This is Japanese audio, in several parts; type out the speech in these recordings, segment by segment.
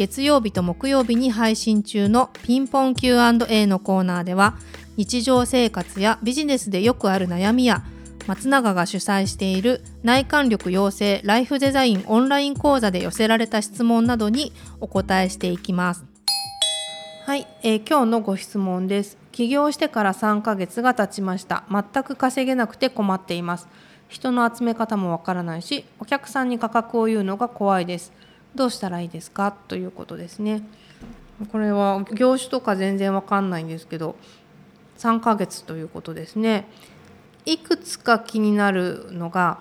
月曜日と木曜日に配信中のピンポン Q&A のコーナーでは日常生活やビジネスでよくある悩みや松永が主催している内観力養成ライフデザインオンライン講座で寄せられた質問などにお答えしていきます。はい、えー、今日のご質問です。起業してから3ヶ月が経ちました。全く稼げなくて困っています。人の集め方もわからないし、お客さんに価格を言うのが怖いです。どうしたらいいですか？ということですね。これは業種とか全然わかんないんですけど3ヶ月ということですね。いくつか気になるのが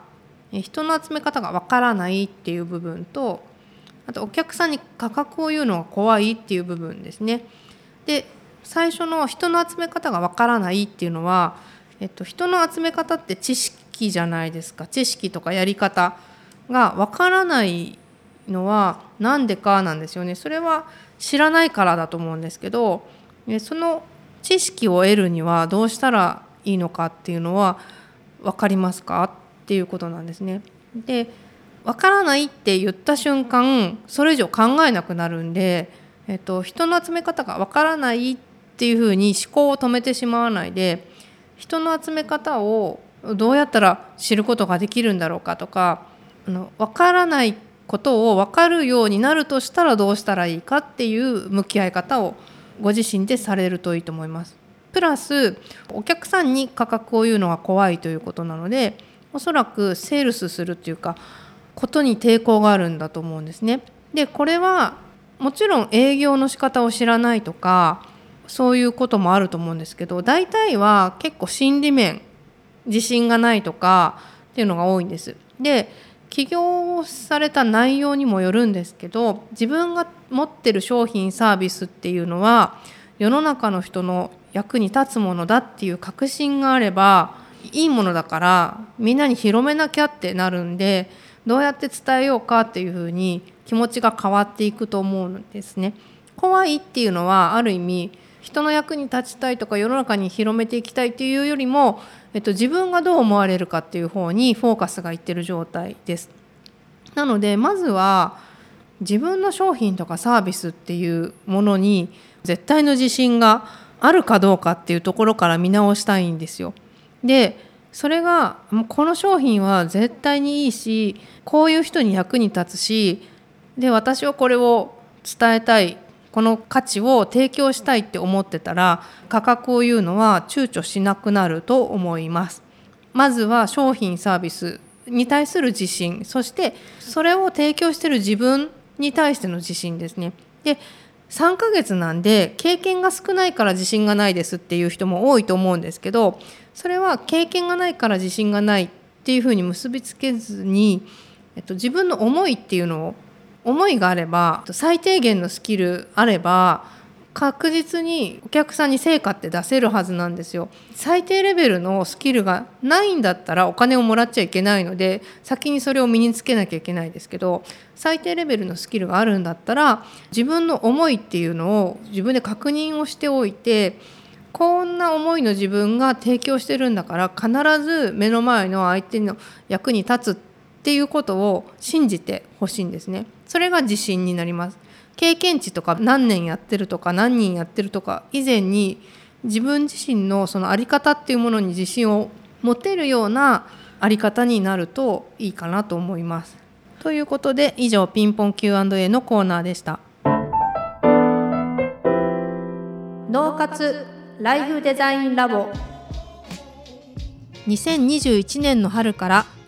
人の集め方がわからないっていう部分とあとお客さんに価格を言うのが怖いっていう部分ですね。で最初の人の集め方がわからないっていうのは、えっと、人の集め方って知識じゃないですか知識とかやり方がわからないのは何でかなんですよねそれは知らないからだと思うんですけどその知識を得るにはどうしたらいいのかっていうのは分かりますかっていうことなんですね。で分からないって言った瞬間それ以上考えなくなるんで、えっと、人の集め方が分からないっていうふうに思考を止めてしまわないで人の集め方をどうやったら知ることができるんだろうかとかあの分からないことを分かるようになるとしたらどうしたらいいかっていう向き合い方をご自身でされるといいと思います。プラスお客さんに価格を言うのが怖いということなのでおそらくセールスするっていうかことに抵抗があるんだと思うんですね。でこれはもちろん営業の仕方を知らないとかそういうこともあると思うんですけど大体は結構心理面自信がないとかっていうのが多いんです。で起業された内容にもよるんですけど自分が持ってる商品サービスっていうのは世の中の人の役に立つものだっていう確信があればいいものだからみんなに広めなきゃってなるんでどうやって伝えようかっていうふうに気持ちが変わっていくと思うんですね。怖いっていうのはある意味人の役に立ちたいとか世の中に広めていきたいっていうよりもえっと、自分がどう思われるかっていう方にフォーカスがいってる状態です。なのでまずは自分の商品とかサービスっていうものに絶対の自信があるかどうかっていうところから見直したいんですよ。でそれがこの商品は絶対にいいしこういう人に役に立つしで私はこれを伝えたいこの価値を提供したいって思ってたら価格を言うのは躊躇しなくなると思います。まずは商品サービスに対する自信そしてそれを提供してる自分に対しての自信ですね。で3ヶ月なんで経験が少ないから自信がないですっていう人も多いと思うんですけどそれは経験がないから自信がないっていうふうに結びつけずに、えっと、自分の思いっていうのを思いがあれば最低限のスキルあれば確実にお客さんに成果って出せるはずなんですよ最低レベルのスキルがないんだったらお金をもらっちゃいけないので先にそれを身につけなきゃいけないですけど最低レベルのスキルがあるんだったら自分の思いっていうのを自分で確認をしておいてこんな思いの自分が提供してるんだから必ず目の前の相手の役に立つっていうことを信じてほしいんですね。それが自信になります経験値とか何年やってるとか何人やってるとか以前に自分自身のその在り方っていうものに自信を持てるような在り方になるといいかなと思います。ということで以上ピンポン Q&A のコーナーでした。脳活ライフデザインラボ2021年の春から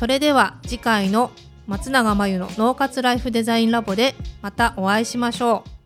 それでは次回の松永真由の脳活ライフデザインラボでまたお会いしましょう。